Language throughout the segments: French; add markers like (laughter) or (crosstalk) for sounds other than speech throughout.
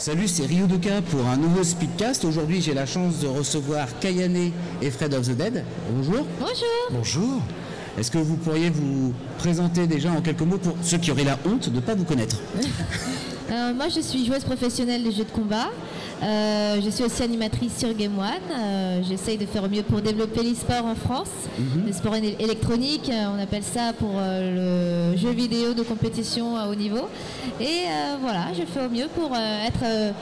Salut, c'est Ryo Doka pour un nouveau Speedcast. Aujourd'hui, j'ai la chance de recevoir Kayane et Fred of the Dead. Bonjour. Bonjour. Bonjour. Est-ce que vous pourriez vous présenter déjà en quelques mots pour ceux qui auraient la honte de ne pas vous connaître? Euh, moi, je suis joueuse professionnelle de jeux de combat. Euh, je suis aussi animatrice sur Game One. Euh, J'essaye de faire au mieux pour développer l'e-sport en France. Le sport éle- électronique, euh, on appelle ça pour le jeu vidéo de compétition à haut niveau. Et voilà, je fais au mieux pour être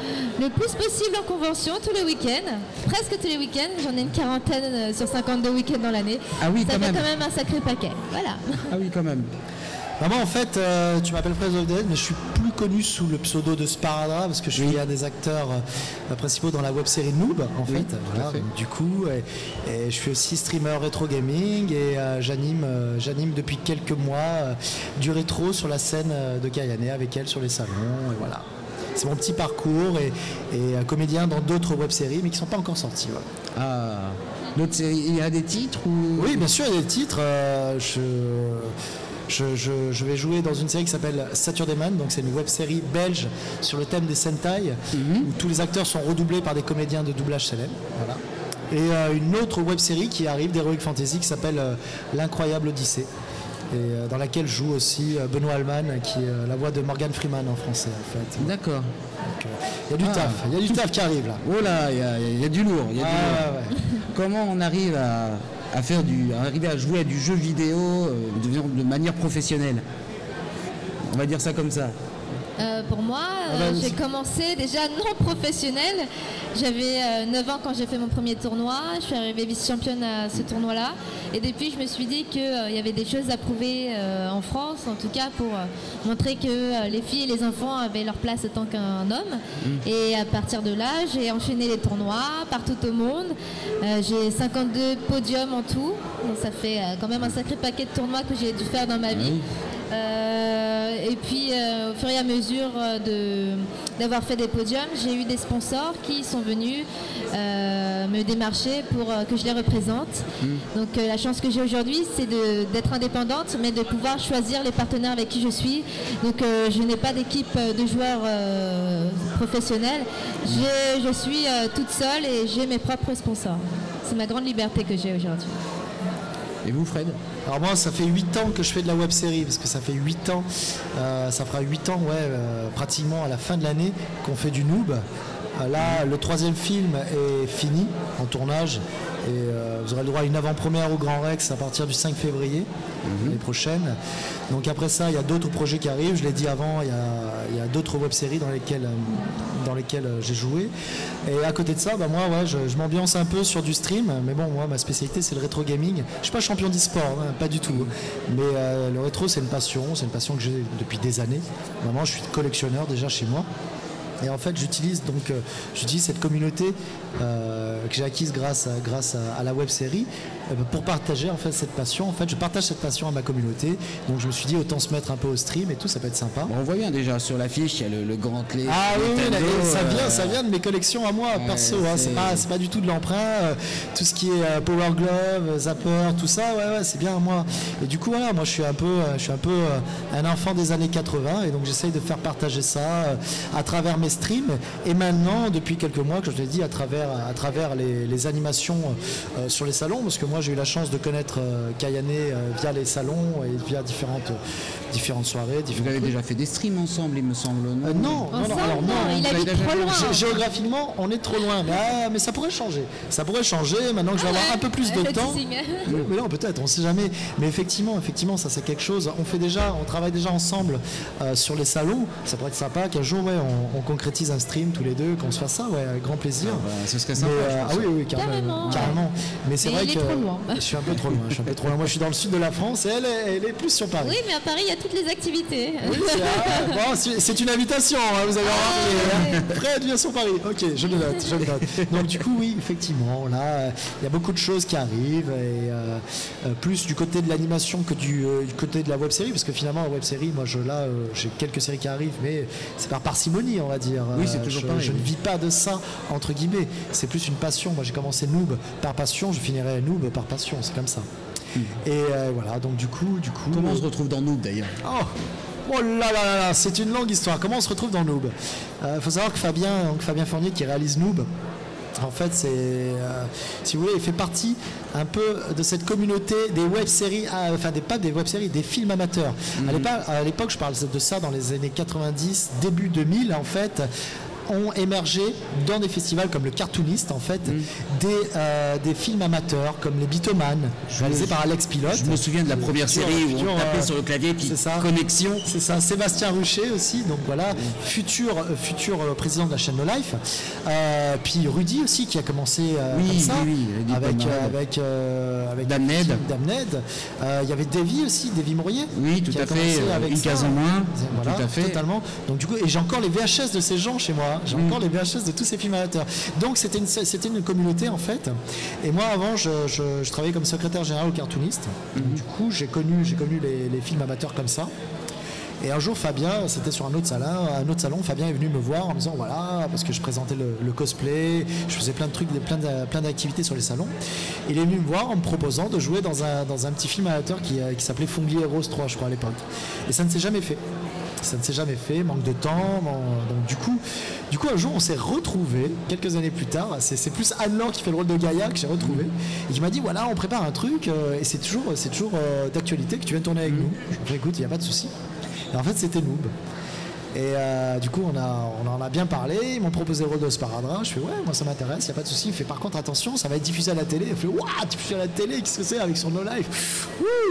le plus possible en convention tous les week-ends. Presque tous les week-ends. J'en ai une quarantaine sur 52 week-ends dans l'année. Ah oui, ça quand fait même. quand même un sacré paquet. Voilà. Ah oui, quand même. Bah, moi en fait, euh, tu m'appelles Fred of the Dead, mais je suis plus connu sous le pseudo de Sparadra parce que je suis un des acteurs euh, principaux dans la web série Noob en Oui, fait. Voilà, fait. donc, du coup, et, et je suis aussi streamer rétro gaming et euh, j'anime, j'anime depuis quelques mois du rétro sur la scène de Kayane avec elle sur les salons et voilà. C'est mon petit parcours et, et comédien dans d'autres web séries mais qui sont pas encore sorties. voilà. Ah, d'autres séries, il y a des titres ou? Oui, bien sûr, il y a des titres. je, je, je- je vais jouer dans une série qui s'appelle Saturday Man, donc c'est une web série belge sur le thème des Sentai, où tous les acteurs sont redoublés par des comédiens de doublage célèbres. Voilà. Et euh, une autre web série qui arrive d'Heroic Fantasy qui s'appelle euh, L'Incroyable Odyssée. Et euh, dans laquelle joue aussi Benoît Alman, qui est la voix de Morgan Freeman en français. En fait. D'accord. Il y a du Ah. taf, il y a du taf qui arrive là. Oh là, il y, a- il y a du lourd. il y a du Ah, lourd. ouais. Comment on arrive à, à faire du, à arriver à jouer à du jeu vidéo euh, de, de manière professionnelle On va dire ça comme ça. Euh, pour moi, Ah euh, bah, j'ai commencé déjà non professionnel. J'avais euh, 9 ans quand j'ai fait mon premier tournoi. Je suis arrivée vice-championne à ce tournoi-là. Et depuis, je me suis dit qu'il y avait des choses à prouver euh, en France, en tout cas pour euh, montrer que euh, les filles et les enfants avaient leur place autant qu'un homme. Et à partir de là, j'ai enchaîné les tournois partout au monde. Euh, j'ai 52 podiums en tout. Donc ça fait euh, quand même un sacré paquet de tournois que j'ai dû faire dans ma vie. Oui. Euh, et puis, euh, au fur et à mesure euh, de- d'avoir fait des podiums, j'ai eu des sponsors qui sont venus me démarcher pour que je les représente. Donc, euh, la chance que j'ai aujourd'hui, c'est de- d'être indépendante, mais de pouvoir choisir les partenaires avec qui je suis. Donc, je n'ai pas d'équipe de joueurs professionnels. Je suis toute seule et j'ai mes propres sponsors. C'est ma grande liberté que j'ai aujourd'hui. Et vous, Fred Alors moi, ça fait 8 ans que je fais de la web série, parce que ça fait 8 ans, euh, ça fera 8 ans, ouais, euh, pratiquement à la fin de l'année, qu'on fait du noob. Là, le troisième film est fini en tournage, et euh, vous aurez le droit à une avant-première au Grand Rex à partir du 5 février l'année prochaine. Donc après ça, il y a d'autres projets qui arrivent. Je l'ai dit avant, il y a, d'autres web-séries dans lesquelles, euh, dans lesquelles euh, j'ai joué. Et à côté de ça, bah, moi, ouais, je, je m'ambiance un peu sur du stream. Mais bon, moi, ma spécialité, c'est le rétro gaming. Je suis pas champion d'e-sport, hein, pas du tout. Mais euh, le rétro, c'est une passion. C'est une passion que j'ai depuis des années. Vraiment, je suis collectionneur déjà chez moi. Et en fait, j'utilise donc, euh, j'utilise cette communauté euh, que j'ai acquise grâce à, grâce à, à la web série euh, pour partager en fait cette passion. En fait, je partage cette passion à ma communauté. Donc, je me suis dit autant se mettre un peu au stream et tout, ça peut être sympa. Bon, On voit bien déjà sur l'affiche, il y a le, le grand clé. Ah oui, oui, Nintendo, là, ça vient, ça vient de mes collections à moi, ouais, perso. hein, c'est- pas, c'est pas du tout de l'emprunt. euh, tout ce qui est Power Glove, Zapper, tout ça, ouais, ouais, c'est bien à moi. Et du coup, voilà, moi, je suis un peu, je suis un peu un enfant des années 80, et donc j'essaye de faire partager ça à travers mes streams. Et maintenant, depuis quelques mois, que je l'ai dit, à travers, à travers les, les animations euh, sur les salons, parce que moi, j'ai eu la chance de connaître euh, Kayane euh, via les salons et via différentes, différentes soirées. Vous différentes avez déjà fait des streams ensemble, il me semble. euh, non, non, non, Ensemble, alors non, non, il vous avez déjà trop loin. Gé- Géographiquement, on est trop loin, mais, ah, mais ça pourrait changer. Ça pourrait changer maintenant que je vais avoir un peu plus de temps. Mais non, peut-être, on sait jamais. Mais effectivement, effectivement, ça c'est quelque chose. On fait déjà, on travaille déjà ensemble euh, sur les salons. Ça pourrait être sympa qu'un jour, ouais, on, on concrétise un stream tous les deux, qu'on se fasse ça, ouais, avec grand plaisir. Bah, ce serait Mais, sympa. euh, je ah oui, oui, carrément. Carrément. carrément. Mais c'est Mais vrai il est que trop loin. je suis un peu trop loin. Je suis un peu trop loin. Moi, je suis dans le sud de la France et elle, est- elle est plus sur Paris. Oui, mais à Paris, il y a toutes les activités. Oui, c'est ah, bon, c'est- c'est une invitation, hein, vous avez remarqué. hein. Fred vient sur Paris. Ok, je le note, je le note. Donc du coup, oui, effectivement, là, euh, il y a beaucoup de choses qui arrivent, et euh, euh, plus du côté de l'animation que du, euh, du côté de la web série, parce que finalement, la web série, moi, je, là, euh, j'ai quelques séries qui arrivent, mais c'est par parcimonie, on va dire. Oui, c'est Euh, toujours je, pareil, Je ne vis pas de ça, entre guillemets. C'est plus une passion. Moi, j'ai commencé noob par passion, je finirai noob par passion, c'est comme ça. Et euh, voilà, donc du coup, du coup. Comment on se retrouve dans Noob d'ailleurs? Oh Oh là là là, c'est une longue histoire. Comment on se retrouve dans Noob? Il euh, faut savoir que Fabien, donc Fabien Fournier qui réalise Noob, en fait, c'est, euh, si vous voulez, il fait partie un peu de cette communauté des web-séries, euh, enfin des, pas des web-séries, des films amateurs. Mhm. À l'époque, je parle de ça dans les années 90, début 2000, en fait, ont émergé dans des festivals comme le Cartoonist, en fait, mm. des, euh, des films amateurs comme les Bitoman, réalisés par Alex Pilote. Je me souviens de la première série où on tapait sur le clavier, puis ça. connexion. C'est ça. Sébastien Rucher aussi, donc voilà, mm. futur, euh, futur euh, président de la chaîne No Life. puis Rudy aussi, qui a commencé comme ça, avec, avec, avec Damned. Il y avait Davy aussi, Davy Mourier. Oui, tout à fait. Avec une case en moins. Voilà, tout à fait. Totalement. Donc du coup, et j'ai encore les VHS de ces gens chez moi. J'ai encore les VHS de tous ces films amateurs. Donc c'était une, c'était une communauté en fait. Et moi avant, je, travaillais comme secrétaire général au cartooniste. Mhm. Du coup, j'ai connu, j'ai connu les, films amateurs comme ça. Et un jour, Fabien, c'était sur un autre salon, un autre salon, Fabien est venu me voir en me disant voilà, parce que je présentais le, cosplay, je faisais plein de trucs, plein, plein d'activités sur les salons. Il est venu me voir en me proposant de jouer dans un, dans un petit film amateur qui, qui s'appelait Fonglier Rose 3, je crois, à l'époque. Et ça ne s'est jamais fait. Ça ne s'est jamais fait, manque de temps. Donc du coup, du coup, un jour, on s'est retrouvé quelques années plus tard. C'est plus Anne qui fait le rôle de Gaïa que j'ai retrouvé et qui m'a dit voilà, on prépare un truc euh, et c'est toujours, c'est toujours euh, d'actualité que tu viens tourner avec mm. nous. Je écoute, il n'y a pas de souci. Et en fait, c'était Noob. Et euh, du coup, on, a, on en a bien parlé. Ils m'ont proposé le rôle de Sparadrap. Je fais, ouais, moi ça m'intéresse, il n'y a pas de souci. Il fait, par contre, attention, ça va être diffusé à la télé. Il fait, waouh, diffusé à la télé, qu'est-ce que c'est avec son No Life?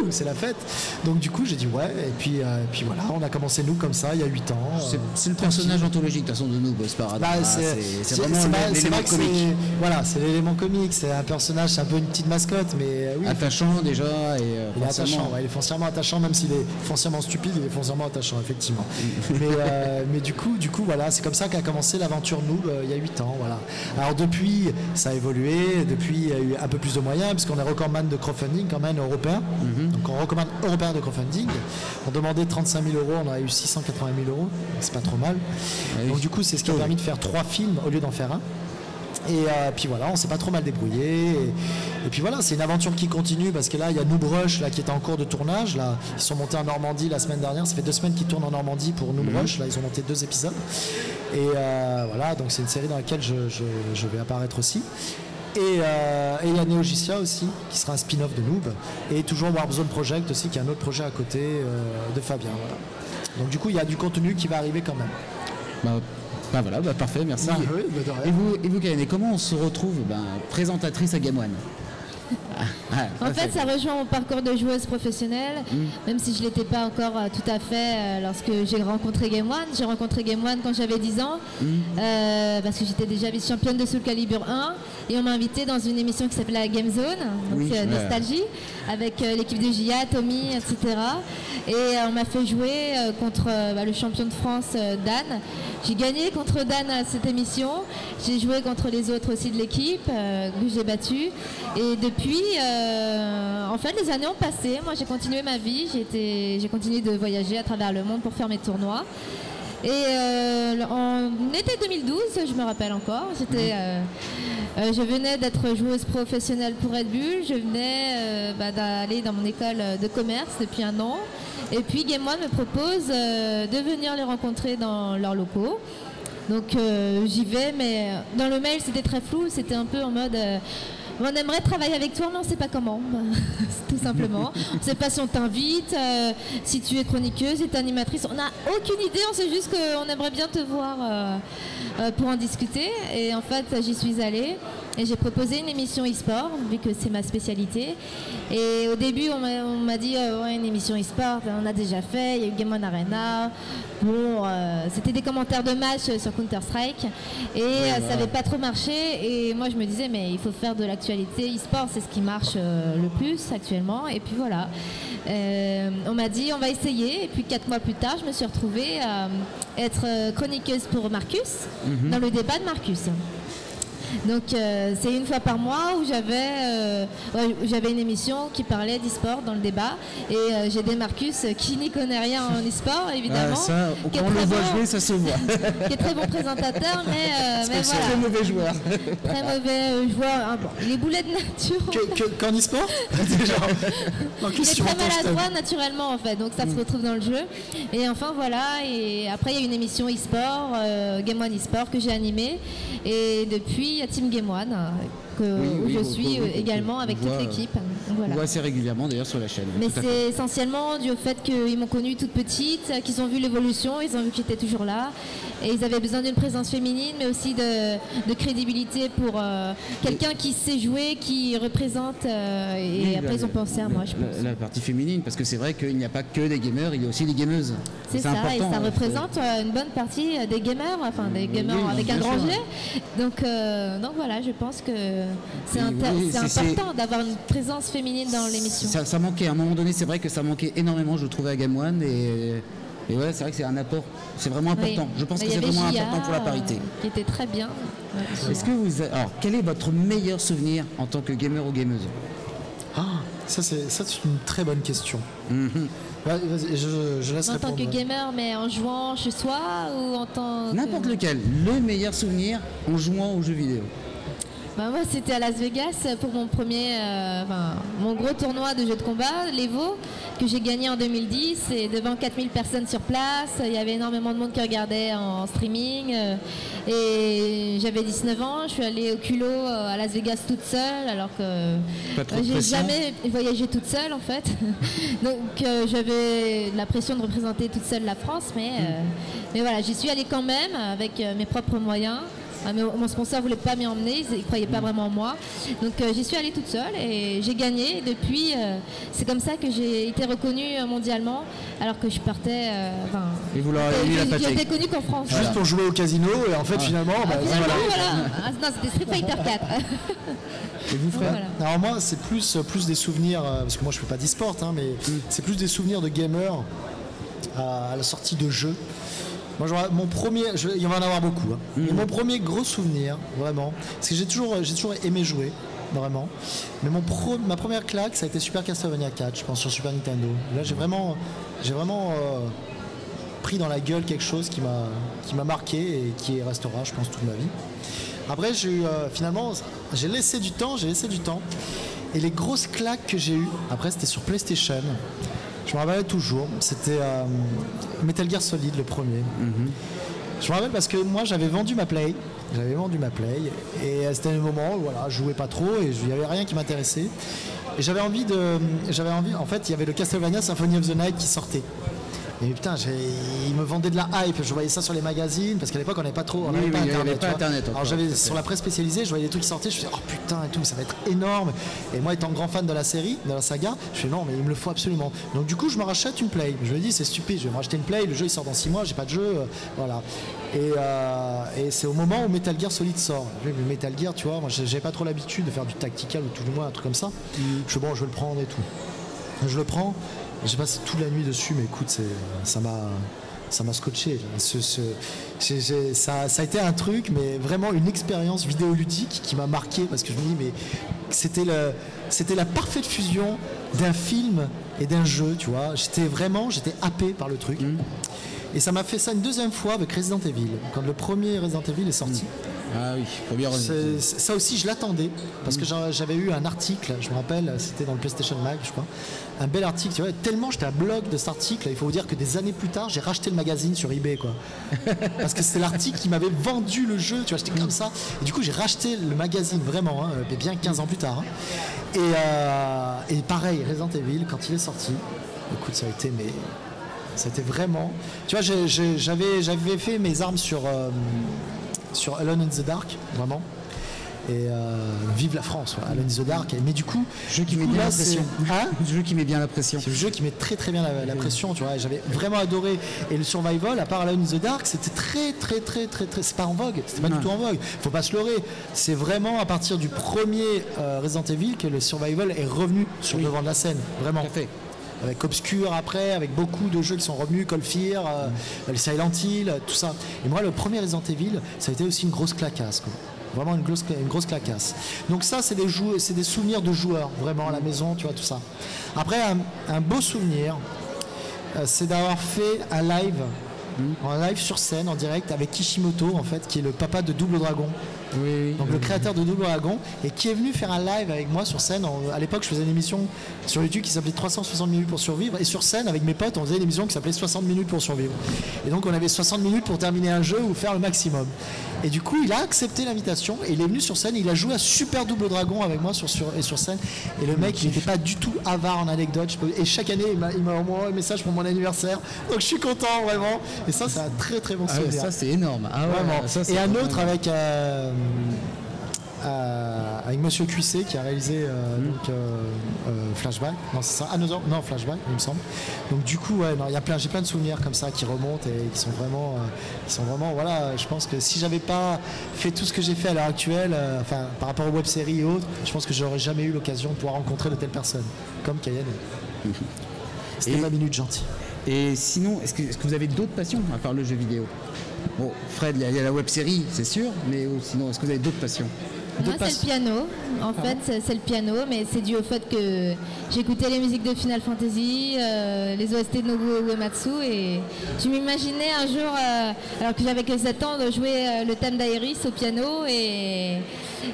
C'est la fête. Donc, du coup, j'ai dit, ouais. Et puis, euh, puis voilà, on a commencé nous comme ça il y a 8 ans. C'est le personnage anthologique, de toute façon, de nous, Sparadrap. Bah, c'est vraiment l'élément comique. Voilà, c'est l'élément comique. C'est un personnage, c'est un peu une petite mascotte, mais euh, oui. Attachant déjà. Et, il est attachant, il est foncièrement attachant, même s'il est foncièrement stupide, il est foncièrement attachant, effectivement. (laughs) mais, mais du coup, du coup, voilà, c'est comme ça qu'a commencé l'aventure Noob euh, il y a 8 ans. Voilà. Alors depuis, ça a évolué. Depuis, il y a eu un peu plus de moyens, puisqu'on est recordman de crowdfunding quand même européen. Mhm. Donc on recommande européen de crowdfunding. On demandait 35 000 euros, on a eu 680 000 euros. C'est pas trop mal. Donc du coup, c'est ce qui a permis de faire trois films au lieu d'en faire un. Et euh, puis voilà, on s'est pas trop mal débrouillé. Et, puis voilà, c'est une aventure qui continue parce que là, il y a Noob Rush là, qui est en cours de tournage. Là. Ils sont montés en Normandie la semaine dernière. Ça fait deux semaines qu'ils tournent en Normandie pour Noob mhm. Là, ils ont monté deux épisodes. Et euh, voilà, donc c'est une série dans laquelle je, vais apparaître aussi. Euh, et il y a Neogicia aussi, qui sera un spin-off de Noob. Et toujours Warp Zone Project aussi, qui est un autre projet à côté de Fabien. Donc du coup, il y a du contenu qui va arriver quand même. Bah, bah voilà, bah parfait, merci. Bah et vous, et vous comment on se retrouve ben, présentatrice à Game One? En fait, ça rejoint mon parcours de joueuse professionnelle, mm. même si je ne l'étais pas encore euh, tout à fait euh, lorsque j'ai rencontré Game One. J'ai rencontré Game One quand j'avais 10 ans, mm. euh, parce que j'étais déjà vice-championne de Soul Calibur 1, et on m'a invité dans une émission qui s'appelle la Game Zone, donc Nostalgie, avec l'équipe de Gia, Tommy, etc. Et on m'a fait jouer contre bah, le champion de France, Dan. J'ai gagné contre Dan à cette émission. J'ai joué contre les autres aussi de l'équipe, que j'ai battu. Et depuis, euh, en fait, les années ont passé. Moi, j'ai continué ma vie. J'ai continué de voyager à travers le monde pour faire mes tournois. Et euh, en été 2012, je me rappelle encore, j'étais, euh, je venais d'être joueuse professionnelle pour Red Bull. Je venais bah, d'aller dans mon école de commerce depuis un an. Et puis Game One me propose de venir les rencontrer dans leurs locaux. Donc j'y vais, mais dans le mail c'était très flou, c'était un peu en mode on aimerait travailler avec toi, mais on ne sait pas comment, (laughs) tout simplement. on ne sait pas si on t'invite, euh, si tu es chroniqueuse, si tu es animatrice. On n'a aucune idée, on sait juste qu'on aimerait bien te voir euh, euh, pour en discuter. Et en fait, j'y suis allée. Et j'ai proposé une émission e-sport, vu que c'est ma spécialité. Et au début, on m'a dit, ouais, une émission e-sport, on a déjà fait, il y a eu Game On Arena. Bon, c'était des commentaires de match sur Counter-Strike. Et ça n'avait pas trop marché. Et moi, je me disais, mais il faut faire de l'actu e-sport, c'est ce qui marche euh, le plus actuellement. Et puis voilà, euh, on m'a dit on va essayer. Et puis quatre mois plus tard, je me suis retrouvée à être chroniqueuse pour Marcus, mhm. dans le débat de Marcus. Donc euh, c'est une fois par mois où j'avais euh, ouais, j'avais une émission qui parlait d'e-sport dans le débat et euh, j'ai des Marcus qui n'y connaît rien en e-sport évidemment. Ah, ça, qui on le très voit bon. jouer, ça se voit. (laughs) qui est très bon présentateur, mais, euh, (laughs) mais voilà, très mauvais joueur. très mauvais joueur. Ah, bon, il est boulet de nature. Que- que- Qu'en e-sport (laughs) Déjà. Il est très maladroit naturellement en fait, donc ça Mm. se retrouve dans le jeu. Et enfin voilà, et après il y a une émission e-sport, euh, Game One e-sport que j'ai animée. Et depuis a Team Game One, euh, que, Oui, où oui, je suis euh, également on avec toute euh, On Voilà. voit assez régulièrement d'ailleurs sur la chaîne. Mais c'est essentiellement dû au fait qu'ils m'ont connue toute petite, qu'ils ont vu l'évolution, ils ont vu que j'étais toujours là. Et ils avaient besoin d'une présence féminine, mais aussi de, de crédibilité pour euh, quelqu'un qui sait jouer, qui représente. euh, et Oui, après, la- ils ont pensé à moi, je la- pense. La, partie féminine, parce que c'est vrai qu'il n'y a pas que des gamers, il y a aussi des gameuses. C'est ça, et ça hein, représente euh, une bonne partie des gamers, enfin des gamers oui, avec un grand. G. Donc, donc voilà, je pense que Oui, c'est- important d'avoir une présence féminine dans l'émission. Ça, ça manquait, à un moment donné, c'est vrai que ça manquait énormément, je trouvais, à Game One. Et, et ouais, c'est vrai que c'est un apport, c'est vraiment important. Oui. Je pense que c'est vraiment Gia, important pour la parité. euh, qui était très bien. Ouais, Est-ce que vous. a- Alors, quel est votre meilleur souvenir en tant que gamer ou gameuse? Ah, ça, c'est ça, c'est une très bonne question. Mhm. Vas-y, je, je laisse En tant répondre. que gamer, mais en jouant chez soi ou en tant que... N'importe lequel. Le meilleur souvenir en jouant aux jeux vidéo. Bah, moi, c'était à Las Vegas pour mon premier, euh, enfin, mon gros tournoi de jeux de combat, l'Evo, que j'ai gagné en 2010 et devant 4000 personnes sur place. Il y avait énormément de monde qui regardait en streaming. euh, et j'avais 19 ans, je suis allée au culot euh, à Las Vegas toute seule, alors que j'ai jamais voyagé toute seule en fait. (laughs) Donc euh, j'avais la pression de représenter toute seule la France, mais, euh, mais voilà, j'y suis allée quand même avec mes propres moyens. Ah, mais mon sponsor voulait pas m'y emmener, il ne croyait pas vraiment en moi. Donc euh, j'y suis allée toute seule et j'ai gagné. Et depuis, euh, c'est comme ça que j'ai été reconnue mondialement, alors que je partais. euh, enfin, Et vous euh, mis la connue qu'en France. Juste pour jouer au casino et en fait finalement, bah, Ah, finalement, voilà. voilà. Ah, non, c'était Street Fighter 4. (laughs) Et vous, frère Voilà. Alors moi, c'est plus, plus des souvenirs, parce que moi je fais pas d'e-sport, hein, mais c'est plus des souvenirs de gamer à, à la sortie de jeux. Moi, mon premier, je- il va en avoir beaucoup. hein. Mais mon premier gros souvenir, vraiment, parce que j'ai toujours, j'ai toujours aimé jouer, vraiment. Mais mon pro- ma première claque, ça a été Super Castlevania 4, je pense, sur Super Nintendo. Là, j'ai vraiment, j'ai vraiment euh, pris dans la gueule quelque chose qui m'a, qui m'a marqué et qui restera, je pense, toute ma vie. Après, j'ai eu, euh, finalement, j'ai laissé du temps, j'ai laissé du temps. Et les grosses claques que j'ai eues, après, c'était sur PlayStation. Je me rappelle toujours, c'était euh, Metal Gear Solid, le premier. Je me rappelle parce que moi, j'avais vendu ma Play. J'avais vendu ma Play. Et euh, c'était le moment où voilà, je jouais pas trop et il n'y avait rien qui m'intéressait. Et j'avais envie de. J'avais envie. En fait, il y avait le Castlevania Symphony of the Night qui sortait. Et putain, j'ai- il me vendait de la hype. Je voyais ça sur les magazines parce qu'à l'époque on n'avait pas trop, on Oui, n'avait oui, pas avait internet. pas tu vois. Internet encore, Alors j'avais sur la presse spécialisée, je voyais des trucs qui sortaient, je me disais oh putain et tout, ça va être énorme. Et moi étant grand fan de la série, de la saga, je fais non mais il me le faut absolument. Donc du coup je me rachète une play. Je me dis c'est stupide, je vais me racheter une play. Le jeu il sort dans 6 mois, j'ai pas de jeu, euh, voilà. Et, euh, et c'est au moment où Metal Gear Solid sort. Metal Gear, tu vois, moi j'ai pas trop l'habitude de faire du tactical ou tout du moins un truc comme ça. Je fais bon, je vais le prendre et tout. Je le prends, j'ai passé toute la nuit dessus, mais écoute, ça m'a. Ça m'a scotché. Ce- ce- ça, ça a été un truc, mais vraiment une expérience vidéoludique qui m'a marqué parce que je me dis, mais c'était la parfaite fusion d'un film et d'un jeu, tu vois. J'étais vraiment, j'étais happé par le truc. Et ça m'a fait ça une deuxième fois avec Resident Evil, quand le premier Resident Evil est sorti. Ah oui, première Ça aussi, je l'attendais parce que j'a- j'avais eu un article, je me rappelle, c'était dans le PlayStation Mag, je crois, un bel article. Tu vois, tellement j'étais à bloc de cet article, il faut vous dire que des années plus tard, j'ai racheté le magazine sur eBay, quoi. (laughs) Parce que c'était l'article qui m'avait vendu le jeu, tu vois, j'étais comme ça. Et du coup, j'ai racheté le magazine vraiment, hein, mais bien 15 ans plus tard. hein. Et, euh, et pareil, Resident Evil, quand il est sorti, écoute, ça a été mais c'était vraiment. Tu vois, j'avais fait mes armes sur euh, sur Alone in the Dark, vraiment. Et euh, vive la France, ouais, Alone in the Dark. Mais du coup, Jeu qui met coup, bien là, la pression. Hein (laughs) Jeu qui met bien la pression. c'est le jeu qui met très très bien la, la pression, tu vois. J'avais vraiment adoré. Et le survival, à part Alone in the Dark, c'était très très très très très. C'est pas en vogue. C'était pas du tout en vogue. Faut pas se leurrer. C'est vraiment à partir du premier euh, Resident Evil que le survival est revenu sur le devant de la scène. Vraiment. Tout à fait. Avec Obscure après, avec beaucoup de jeux qui sont revenus, Cold Fear, euh, le Silent Hill, tout ça. Et moi, le premier Resident Evil, ça a été aussi une grosse clacasse. Quoi. Vraiment une grosse, une grosse clacasse. Donc ça, c'est des, c'est des souvenirs de joueurs, vraiment à la maison, tu vois, tout ça. Après, un, un beau souvenir, euh, c'est d'avoir fait un live, en live sur scène, en direct, avec Kishimoto, en fait, qui est le papa de Double Dragon. Donc le créateur de Double Dragon et qui est venu faire un live avec moi sur scène. En- à l'époque, je faisais une émission sur YouTube qui s'appelait 360 minutes pour survivre et sur scène avec mes potes, on faisait une émission qui s'appelait 60 minutes pour survivre. Et donc on avait 60 minutes pour terminer un jeu ou faire le maximum. Et du coup, il a accepté l'invitation et il est venu sur scène. Il a joué à Super Double Dragon avec moi sur, sur, et sur scène. Et le mec, il n'était pas du tout avare en anecdotes. Et chaque année, il m'a envoyé un message pour mon anniversaire. Donc je suis content vraiment. Et ça, c'est un très très bon Ah souvenir. ça c'est énorme. Ah ouais, Vraiment. ça, et un autre avec, euh, avec Monsieur Cuissé qui a réalisé euh, donc, euh, euh, Flashback. Non, c'est ça. Ah, non, non, Flashback, il me semble. Donc du coup, ouais, il y a plein, j'ai plein de souvenirs comme ça qui remontent et qui sont vraiment, qui sont vraiment, voilà. Je pense que si j'avais pas fait tout ce que j'ai fait à l'heure actuelle, enfin par rapport aux web-séries et autres, je pense que j'aurais jamais eu l'occasion de pouvoir rencontrer de telles personnes comme Cayenne. C'était Et- ma minute gentille. Et sinon, est-ce que, est-ce que vous avez d'autres passions à part le jeu vidéo? Bon, Fred, il y a- il y, a la web série, c'est sûr, mais oh, sinon, est-ce que vous avez d'autres passions? Moi, c'est le piano. En fait, c'est- c'est le piano, mais c'est dû au fait que j'écoutais les musiques de Final Fantasy, euh, les OST de Nobuo Uematsu, et je m'imaginais un jour, euh, alors que j'avais que 7 ans, de jouer euh, le thème d'Aeris au piano, et,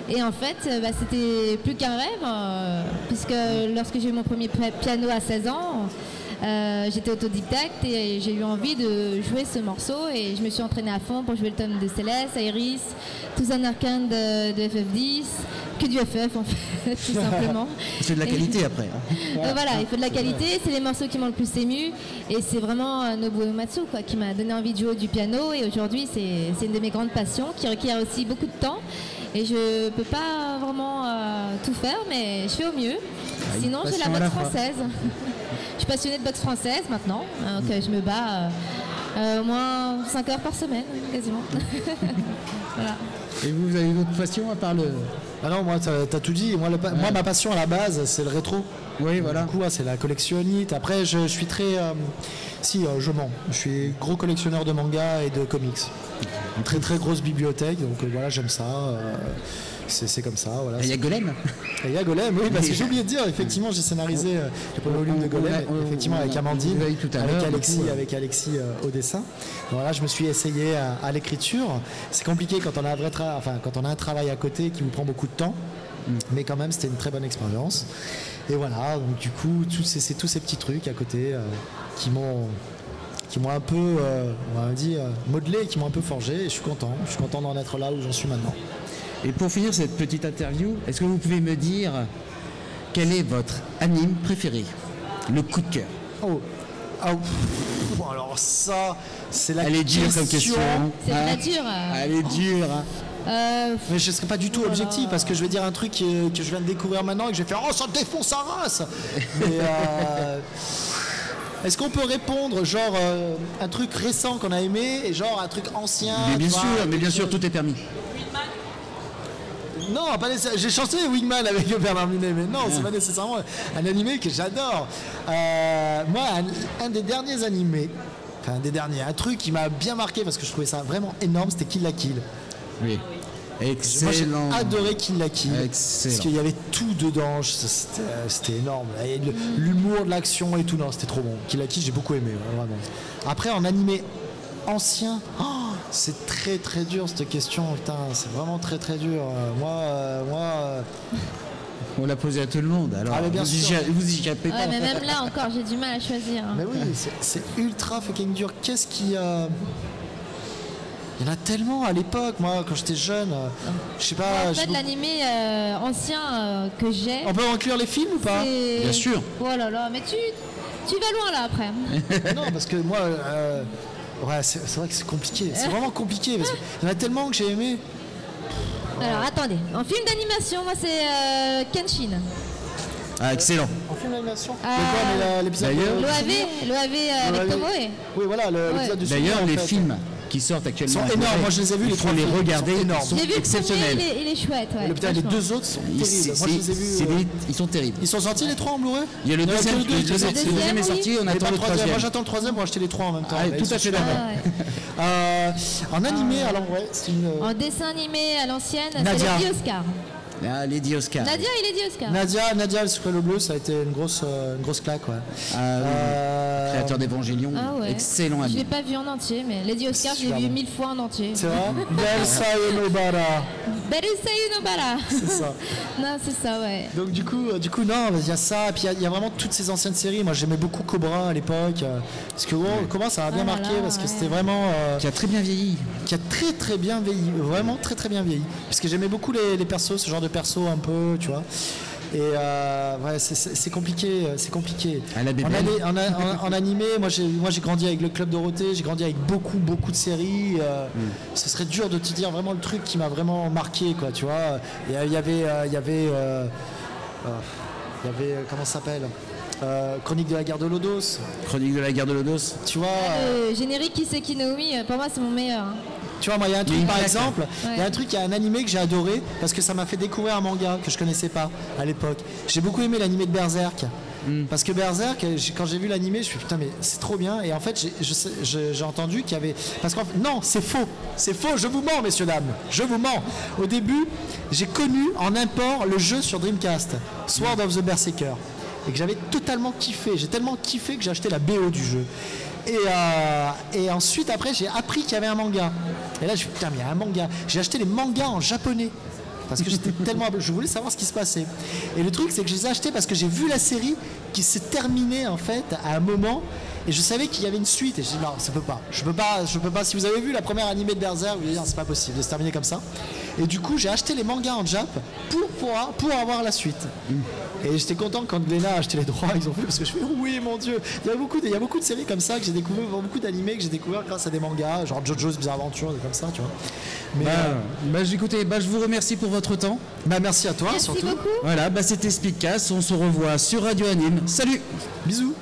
et en fait, bah, c'était plus qu'un rêve, puisque lorsque j'ai eu mon premier pi- piano à 16 ans, euh, j'étais autodidacte et j'ai eu envie de jouer ce morceau et je me suis entraînée à fond pour jouer le thème de Céleste, Iris, tous un arcane de, de FF10, que du FF en fait, tout simplement. (laughs) C'est de la Et- qualité après. hein. (laughs) euh, voilà, il faut de la qualité, c'est les morceaux qui m'ont le plus ému et c'est vraiment euh, Nobuo Uematsu quoi, qui m'a donné envie de jouer du piano et aujourd'hui c'est une de mes grandes passions qui requiert aussi beaucoup de temps et je peux pas vraiment euh, tout faire mais je fais au mieux. une Sinon j'ai la fois. française. (laughs) je suis passionnée de boxe française maintenant, hein, donc euh, je me bats euh, euh, au moins 5 heures par semaine quasiment. (laughs) voilà. Et vous, vous avez d'autres passions à part le. Ah non, moi, t'as as tout dit. Moi, le pa- moi, ma passion à la base, c'est le rétro. Oui, voilà. Du coup, ouais, c'est la collectionnite. Après, je, je suis très. euh, si, euh, je mens. Je suis gros collectionneur de mangas et de comics. Une très très grosse bibliothèque. Donc euh, voilà, j'aime ça. C'est comme ça. Voilà. Il y a Golem Et il y a Golem, oui, parce que j'ai oublié de dire, effectivement, j'ai scénarisé euh, le premier volume de Golem, effectivement, avec Amandine, avec Alexis, coup, euh. avec Alexis au dessin. Donc voilà, je me suis essayé à, à l'écriture. C'est compliqué quand on a un vrai tra- enfin, quand on a un travail à côté qui vous prend beaucoup de temps, Mm. mais quand même, c'était une très bonne expérience. Et voilà, donc du coup, ces, c'est tous ces petits trucs à côté euh, qui m'ont qui m'ont un peu, euh, on va dire, modelé, qui m'ont un peu forgé. Et je suis content. Je suis content d'en être là où j'en suis maintenant. Et pour finir cette petite interview, est-ce que vous pouvez me dire quel est votre anime préféré? Le coup de cœur. Oh. Ah, alors ça, c'est la Elle est dure comme question. C'est hein. très dur. euh. Elle est dure. hein. Euh, Mais je ne serai pas du tout objectif parce que je vais dire un truc euh, que je viens de découvrir maintenant et que je vais faire Oh, ça défonce sa race (laughs) Mais euh, est-ce qu'on peut répondre, genre, euh, un truc récent qu'on a aimé et genre un truc ancien mais bien vois, sûr, mais bien sûr, tout est permis. Non, pas. J'ai chanté Wingman avec Bernard Minet, mais non, c'est pas nécessairement un animé que j'adore. Euh, moi, un, un des derniers animés, enfin un des derniers, un truc qui m'a bien marqué parce que je trouvais ça vraiment énorme, c'était Kill la Kill. Oui. Excellent. j'ai adoré Kill la Kill. Excellent. Parce qu'il y avait tout dedans. je- C'était énorme. L'humour de l'action et tout. Non, c'était trop bon. Kill la Kill, j'ai beaucoup aimé, vraiment. Après, en animé ancien, oh, c'est très très dur cette question. Putain, c'est vraiment très très dur. Euh, Moi, euh, moi euh, On l'a posé à tout le monde. Alors, Ah, mais bien vous, y, sûr. vous y ouais, pas. mais même là encore, j'ai du mal à choisir. hein. mais oui, c'est- ultra fucking dur. Qu'est-ce qui. euh, Il y en a tellement à l'époque, moi, quand j'étais jeune. Je sais pas. En fait, l'animé euh, ancien euh, que j'ai, On peut inclure les films ou pas? Bien sûr. Oh là là, mais tu, tu vas loin là après. (laughs) Non, parce que moi, euh, ouais, c'est vrai que c'est compliqué. C'est vraiment compliqué parce qu'il y en a tellement que j'ai aimé. Alors attendez, en film d'animation, moi c'est euh, Kenshin. Ah, excellent. En film d'animation D'ailleurs- de- L'OAV, l'OAV euh, avec. Tomoe. Oui, voilà, l'épisode du D'ailleurs, les fait. films qui sortent actuellement. Ils sont en énormes. Moi, je les ai vus, Il les faut trois les regarder. sont J'ai vu exceptionnels. il est, il est chouette. Ouais, Le, putain, les deux autres sont Ils, terribles. Moi, je les ai vus. c'est euh, des- ils sont terribles. Ils sont sortis les trois en Blu-ray Il y a le Il y en a deuxième, le deuxième- sortis. le deuxième est sorti, on Mais attend le le troisième. troisième. Moi, j'attends le troisième pour acheter les trois en même temps. Ah, Bah, tout ils à sont fait d'accord. Ah, ouais. Euh, en animé, alors ouais, c'est une. euh, En dessin animé à l'ancienne, c'est Nadia. Lady Oscar. Ah, Lady Oscar. Nadia et Lady Oscar. Nadia, Nadia, le secret le bleu, ça a été une grosse, euh, une grosse claque, ouais. Ah, oui. Euh, Créateur d'Evangélion. Ah ouais. Excellent Je l'ai ami. pas vu en entier, mais Lady Oscar, je l'ai vu mille fois en entier. C'est vrai (laughs) Belle Sayonobara, Better say Nobara. c'est ça. (laughs) non, c'est ça, ouais. Donc du coup, euh, du coup non, il y a ça, puis il y a- il y, a vraiment toutes ces anciennes séries. Moi j'aimais beaucoup Cobra à l'époque, euh, parce que oh, Cobra ça a bien Ah là marqué, là, parce que ouais. c'était vraiment... euh, Qui a très bien vieilli. qui a très très bien vieilli, vraiment très très bien vieilli. Parce que j'aimais beaucoup les, les persos, ce genre de persos un peu, tu vois. Et euh, ouais, c'est- compliqué, euh, c'est compliqué. Ah, la en, animé, moi j'ai moi j'ai grandi avec le club Dorothée, j'ai grandi avec beaucoup beaucoup de séries. euh, Hmm. Ce serait dur de te dire vraiment le truc qui m'a vraiment marqué, quoi, tu vois. Et, euh, Il y avait, euh, il y avait, euh, euh, il y avait, euh, comment ça s'appelle Euh, Chronique de la guerre de Lodos, Chronique de la guerre de Lodos. tu vois. euh, Le générique Kiseki Naomi, euh, pour moi, c'est mon meilleur. Tu vois, moi, il y a un truc, par exemple, il y a un truc, il y a un animé que j'ai adoré parce que ça m'a fait découvrir un manga que je connaissais pas à l'époque. J'ai beaucoup aimé l'animé de Berserk. Parce que Berserk, quand j'ai vu l'animé, je me suis dit, putain, mais c'est trop bien. Et en fait, j'ai- entendu qu'il y avait. Parce qu'en fait, non, c'est faux. C'est faux, je vous mens, messieurs, dames. Je vous mens. Au début, j'ai connu en import le jeu sur Dreamcast, Sword of the Berserker. Et que j'avais totalement kiffé. J'ai tellement kiffé que j'ai acheté la BO du jeu. Et, euh, et ensuite, après, j'ai appris qu'il y avait un manga. Et là, je me suis dit, putain, mais il y a un manga. J'ai acheté les mangas en japonais. Parce que j'étais (laughs) tellement. Je voulais savoir ce qui se passait. Et le truc, c'est que je les ai achetés parce que j'ai vu la série qui s'est terminée, en fait, à un moment. Et je savais qu'il y avait une suite. Et j'ai dit, non, ça peut pas. Je peux pas. Je peux pas. Si vous avez vu la première animée de Berserk, vous allez dire, c'est pas possible de se terminer comme ça. Et du coup, j'ai acheté les mangas en Jap pour, pour, pour avoir la suite. Et j'étais content quand Glénat a acheté les droits, ils ont fait parce que je fais oui mon dieu. Il y a beaucoup de, il y a beaucoup de séries comme ça que j'ai découvert, beaucoup d'animés que j'ai découvert grâce à des mangas, genre JoJo's Bizarre Adventure, des comme ça, tu vois. Mais Bah, euh, bah, écoutez, bah, je vous remercie pour votre temps. bah, merci à toi Merci surtout. beaucoup. Voilà, bah, c'était Speedcast. On se revoit sur Radio Anime. Salut Bisous.